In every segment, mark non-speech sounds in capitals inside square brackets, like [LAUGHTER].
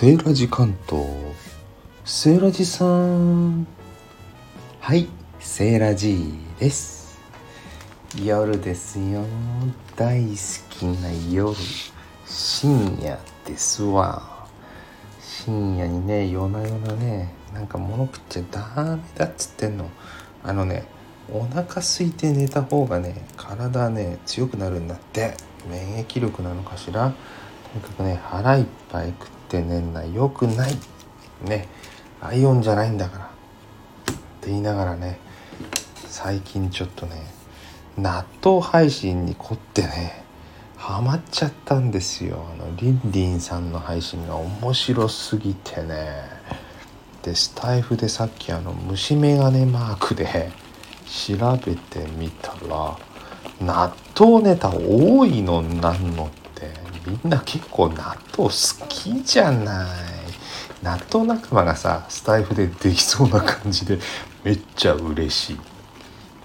セーラジ関東。セーラジさん。はいセーラジです。夜ですよ。大好きな夜。深夜ですわ。深夜にね夜な夜なねなんか物食っちゃダメだっつってんの。あのねお腹空いて寝た方がね体ね強くなるんだって。免疫力なのかしら。とにかくね腹いっぱい食って寝んなよくないねライオンじゃないんだからって言いながらね最近ちょっとね納豆配信に凝ってねハマっちゃったんですよ。あのリンリンさんの配信が面白すぎてね。でスタイフでさっきあの虫眼鏡マークで調べてみたら納豆ネタ多いのなんのっみんな結構納豆好きじゃない。納豆仲間がさスタイフでできそうな感じでめっちゃ嬉しい。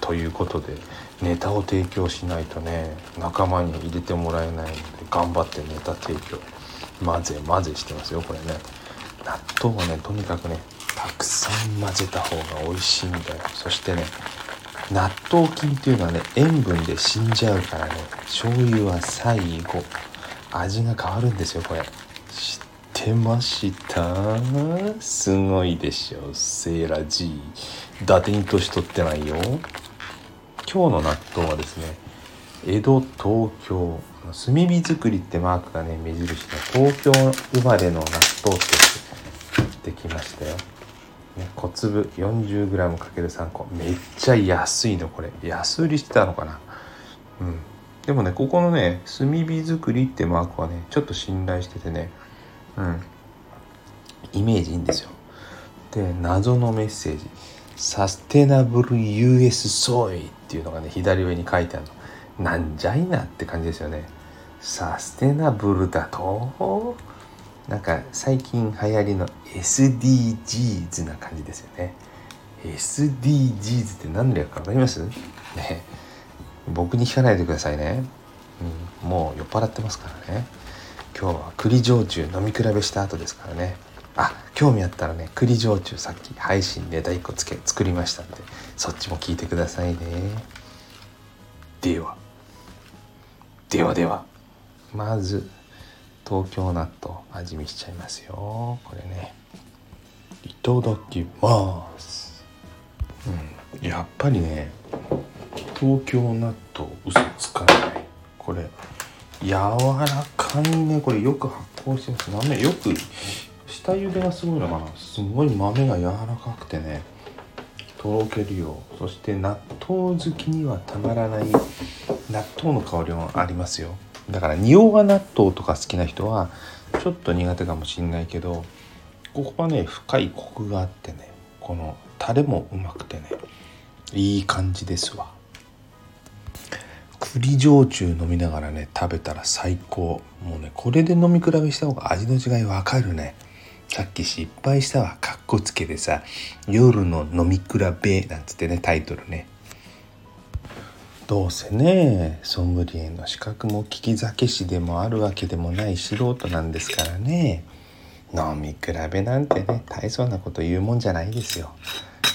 ということでネタを提供しないとね仲間に入れてもらえないので頑張ってネタ提供混ぜ混ぜしてますよこれね。納豆はねとにかくねたくさん混ぜた方が美味しいんだよそしてね納豆菌っていうのはね塩分で死んじゃうからね醤油は最後。味が変わるんですよこれ。知ってました？すごいでしょ。セーラ G 伊達に年取ってないよ。今日の納豆はですね江戸東京。炭火作りってマークがね目印の東京生まれの納豆って買ってきましたよ。ね、小粒 40g×3 個。めっちゃ安いのこれ。安売りしてたのかな？うん。でもねここのね炭火作りってマークはねちょっと信頼しててねうん。イメージいいんですよ。で謎のメッセージ「サステナブル US ソイ」っていうのがね左上に書いてあるの。なんじゃいなって感じですよね。サステナブルだと？なんか最近流行りの SDGs な感じですよね。SDGs って何の略か分かります？ね。僕に聞かないでくださいね、うん、もう酔っ払ってますからね。今日は栗焼酎飲み比べした後ですからね。あ興味あったらね栗焼酎さっき配信で第1個つけ作りましたんでそっちも聞いてくださいね。では。ではでは。まず東京納豆味見しちゃいますよ。これね。いただきます。うん。やっぱりね東京納豆嘘つかないこれ柔らかいねこれよく発酵してます。豆よく下茹でがすごいのかな。すごい豆が柔らかくてね。とろけるよ。そして納豆好きにはたまらない納豆の香りもありますよ。だから仁王が納豆とか好きな人はちょっと苦手かもしんないけどここはね深いコクがあってねこのタレもうまくてねいい感じですわ。栗焼酎飲みながらね食べたら最高。もうねこれで飲み比べした方が味の違いわかるね。さっき失敗したわかっこつけてさ「夜の飲み比べ」なんつってねタイトルね。どうせねソムリエの資格も利き酒師でもあるわけでもない素人なんですからね。飲み比べなんてね大層なこと言うもんじゃないですよ。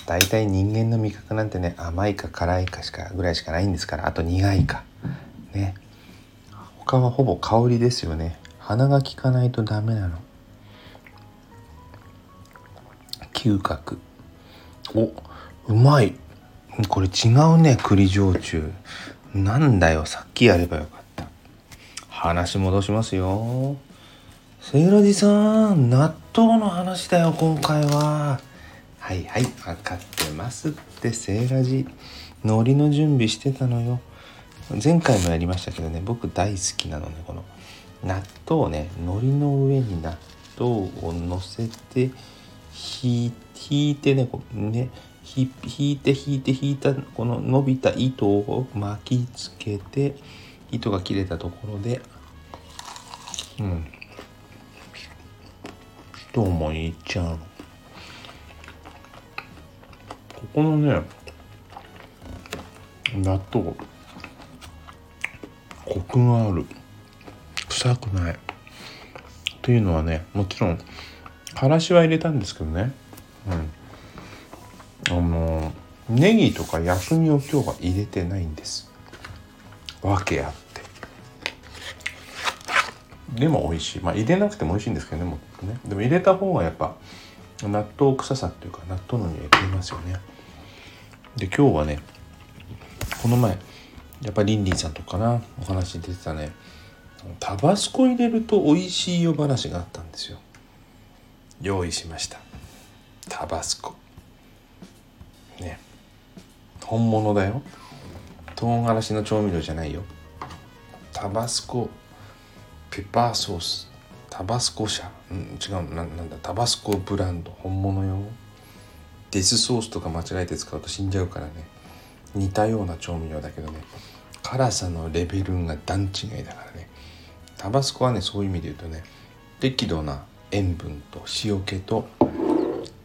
大体人間の味覚なんてね甘いか辛いかしかぐらいしかないんですからあと苦いか。ね。他はほぼ香りですよね。鼻が利かないとダメなの。嗅覚。おうまい。これ違うね栗焼酎。なんだよさっきやればよかった。話戻しますよ。セイラジさん納豆の話だよ今回は。はいはい分かってますってセイラジ海苔の準備してたのよ。前回もやりましたけどね僕大好きなのねこの納豆をね海苔の上に納豆を乗せて引いてねこうね引いて引いて引いたこの伸びた糸を巻きつけて糸が切れたところでうん。どうもいっちゃん。ここのね納豆コクがある。臭くない。というのはねもちろんからしは入れたんですけどね。うん。あのネギとか薬味を今日は入れてないんです。わけあって。でも美味しい。まあ入れなくても美味しいんですけどねもね。でも入れた方がやっぱ納豆臭さっていうか納豆の匂いが出ますよね。で今日はねこの前やっぱりリンリンさんとかなお話出てたねタバスコ入れると美味しいよ話があったんですよ。用意しました。タバスコ。ね。本物だよ。唐辛子の調味料じゃないよ。タバスコペッパーソース。タバスコ社、うん、違うななんだ。タバスコブランド。本物よデスソースとか間違えて使うと死んじゃうからね。似たような調味料だけどね。辛さのレベルが段違いだからね。タバスコはねそういう意味で言うとね適度な塩分と塩気と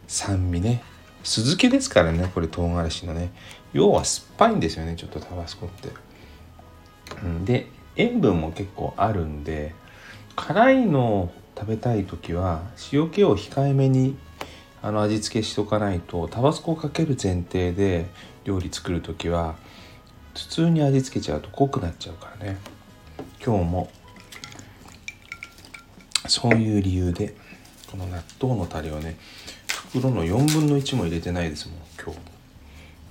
酸味ね。酢漬けですからねこれ唐辛子のね。要は酸っぱいんですよねちょっとタバスコって。うん、で塩分も結構あるんで辛いのを食べたい時は塩気を控えめにあの味付けしとかないとタバスコをかける前提で料理作る時は普通に味付けちゃうと濃くなっちゃうからね。今日もそういう理由でこの納豆のタレをね袋の4分の1も入れてないですもん今日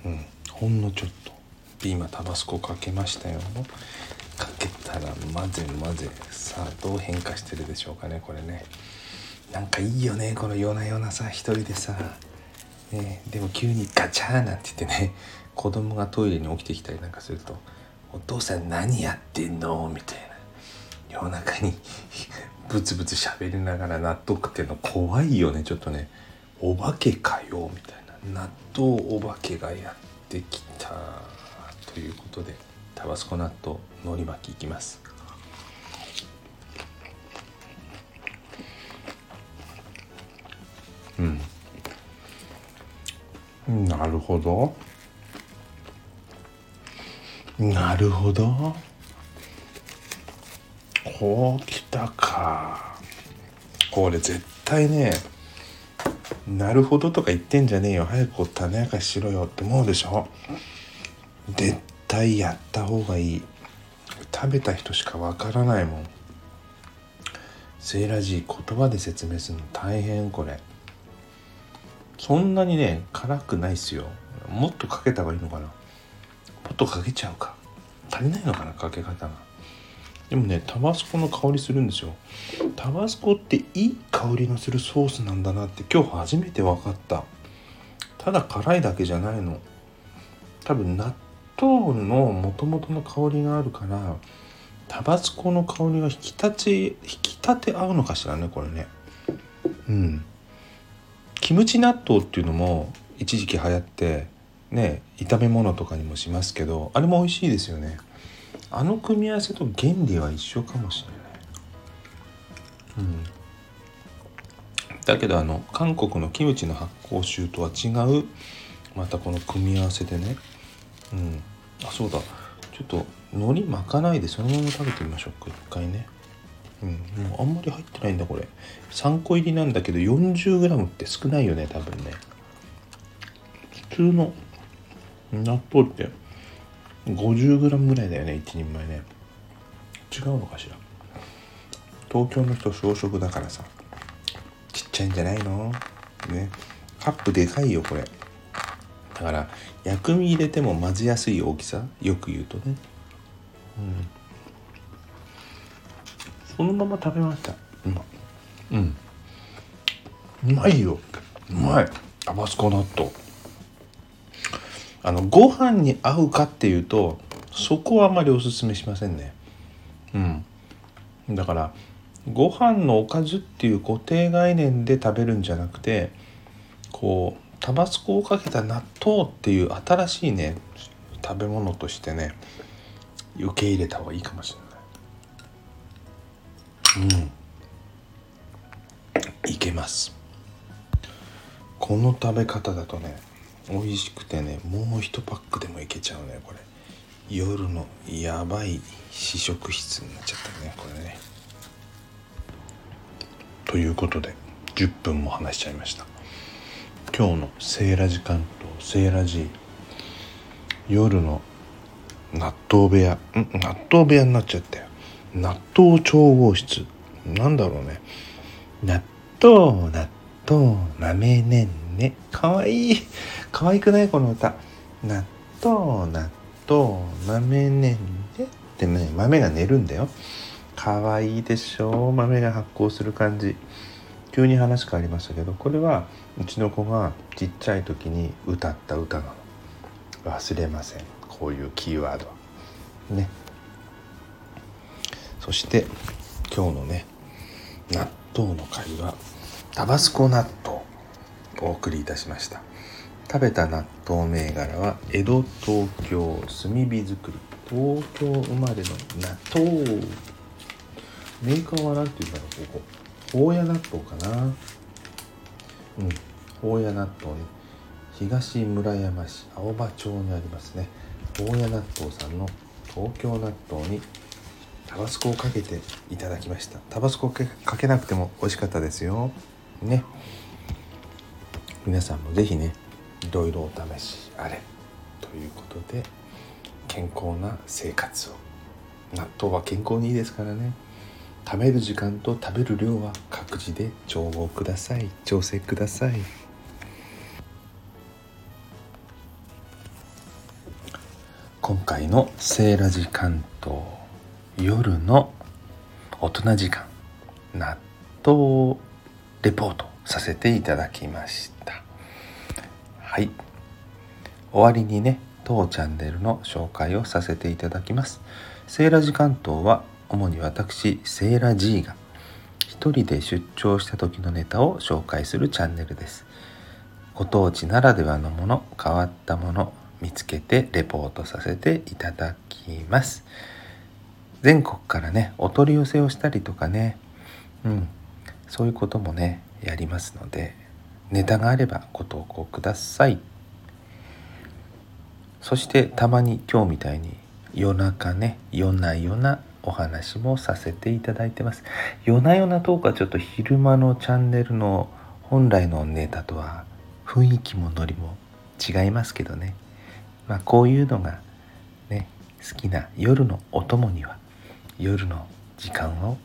うん。ほんのちょっと。で今タバスコかけましたよ。かけたら混ぜ混ぜさあどう変化してるでしょうかねこれね。なんかいいよねこの夜な夜なさ一人でさ、ね、でも急にガチャーなんて言ってね [LAUGHS] 子供がトイレに起きてきたりなんかすると「お父さん何やってんの?」みたいな。夜中に [LAUGHS] ブツブツ喋りながら納豆食ってるの怖いよねちょっとね。お化けかよみたいな。納豆お化けがやってきた。ということで。タバスコ納豆のり巻きいきます。うん。なるほど。なるほど。こうきたか。これ絶対ねなるほどとか言ってんじゃねえよ。早く種明かししろよって思うでしょ。絶対やった方がいい。食べた人しかわからないもん。セーラジー言葉で説明するの大変これ。そんなにね辛くないっすよ。もっとかけた方がいいのかな。もっとかけちゃうか。足りないのかなかけ方が。でもねタバスコの香りするんですよ。タバスコっていい香りのするソースなんだなって今日初めて分かった。ただ辛いだけじゃないの。多分納豆の元々の香りがあるからタバスコの香りが引き立ち引き立て合うのかしらねこれね。うん。キムチ納豆っていうのも一時期流行ってね炒め物とかにもしますけどあれも美味しいですよね。あの組み合わせと原理は一緒かもしれない。うん。だけどあの韓国のキムチの発酵臭とは違うまたこの組み合わせでねうん。あそうだ。ちょっと海苔巻かないでそのまま食べてみましょうか。一回ね。うん。もうあんまり入ってないんだこれ。3個入りなんだけど 40g って少ないよね多分ね。普通の納豆って 50g ぐらいだよね1人前ね。違うのかしら。東京の人小食だからさ。ちっちゃいんじゃないの？ね。カップでかいよこれ。だから薬味入れても混ぜやすい大きさ？よく言うとね。うん。そのまま食べました。うん。うん。うまいよ。うまい。タバスコ納豆。あのご飯に合うかっていうとそこはあんまりおすすめしませんね。うん。だからご飯のおかずっていう固定概念で食べるんじゃなくてこうタバスコをかけた納豆っていう新しいね食べ物としてね受け入れた方がいいかもしれない。うん。いけます。この食べ方だとね美味しくてねもう一パックでもいけちゃうねこれ。夜のやばい試食室になっちゃったねこれね。ということで10分も話しちゃいました。今日のセーラ時間とセーラジ夜の納豆部屋。ん？納豆部屋になっちゃったよ。納豆調合室。なんだろうね。納豆納豆なめねんね。かわいい。かわいくない？この歌。納豆納豆なめねんね。ってね豆が寝るんだよ。かわいいでしょ？豆が発酵する感じ。急に話変わりましたけどこれはうちの子がちっちゃい時に歌った歌なの。忘れません。こういうキーワードね。そして今日のね納豆の会はタバスコ納豆お送りいたしました。食べた納豆銘柄は江戸東京炭火作り。東京生まれの納豆。メーカーは何て言うんだろうここ。大谷納豆かな。うん。大谷納豆ね。東村山市青葉町にありますね。大谷納豆さんの東京納豆にタバスコをかけていただきました。タバスコかけなくても美味しかったですよ。ね。皆さんも是非ねいろいろお試しあれ。ということで健康な生活を。納豆は健康にいいですからね。食べる時間と食べる量は各自で調合ください。調整ください。今回のセーラジ関東夜の大人時間納豆レポートさせていただきました。はい。終わりにね当チャンネルの紹介をさせていただきます。セーラジ関東は主に私セーラ G が一人で出張した時のネタを紹介するチャンネルです。ご当地ならではのもの変わったもの見つけてレポートさせていただきます。全国からねお取り寄せをしたりとかねうんそういうこともねやりますのでネタがあればご投稿ください。そしてたまに今日みたいに夜中ね夜な夜なお話もさせていただいてます。夜な夜なトークはちょっと昼間のチャンネルの本来のネタとは雰囲気もノリも違いますけどね。まあ、こういうのがね好きな夜のお供には夜の時間を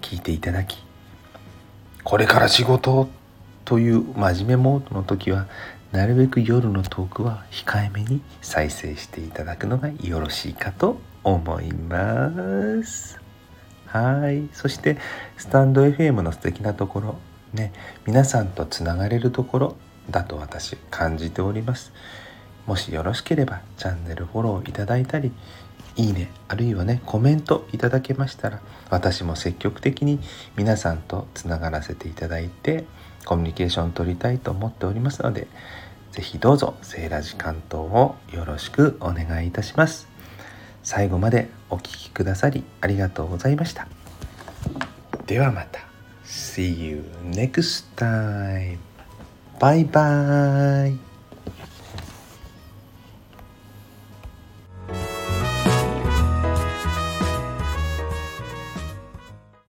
聞いていただきこれから仕事という真面目モードの時はなるべく夜のトークは控えめに再生していただくのがよろしいかと思います。はい。そしてスタンド FM の素敵なところ。ね。皆さんとつながれるところ。だと私感じております。もしよろしければチャンネルフォローいただいたりいいね。あるいはねコメントいただけましたら私も積極的に皆さんとつながらせていただいてコミュニケーション取りたいと思っておりますので是非どうぞセーラジ関東をよろしくお願いいたします。最後までお聴きくださりありがとうございました。ではまた。See you next time. バイバイ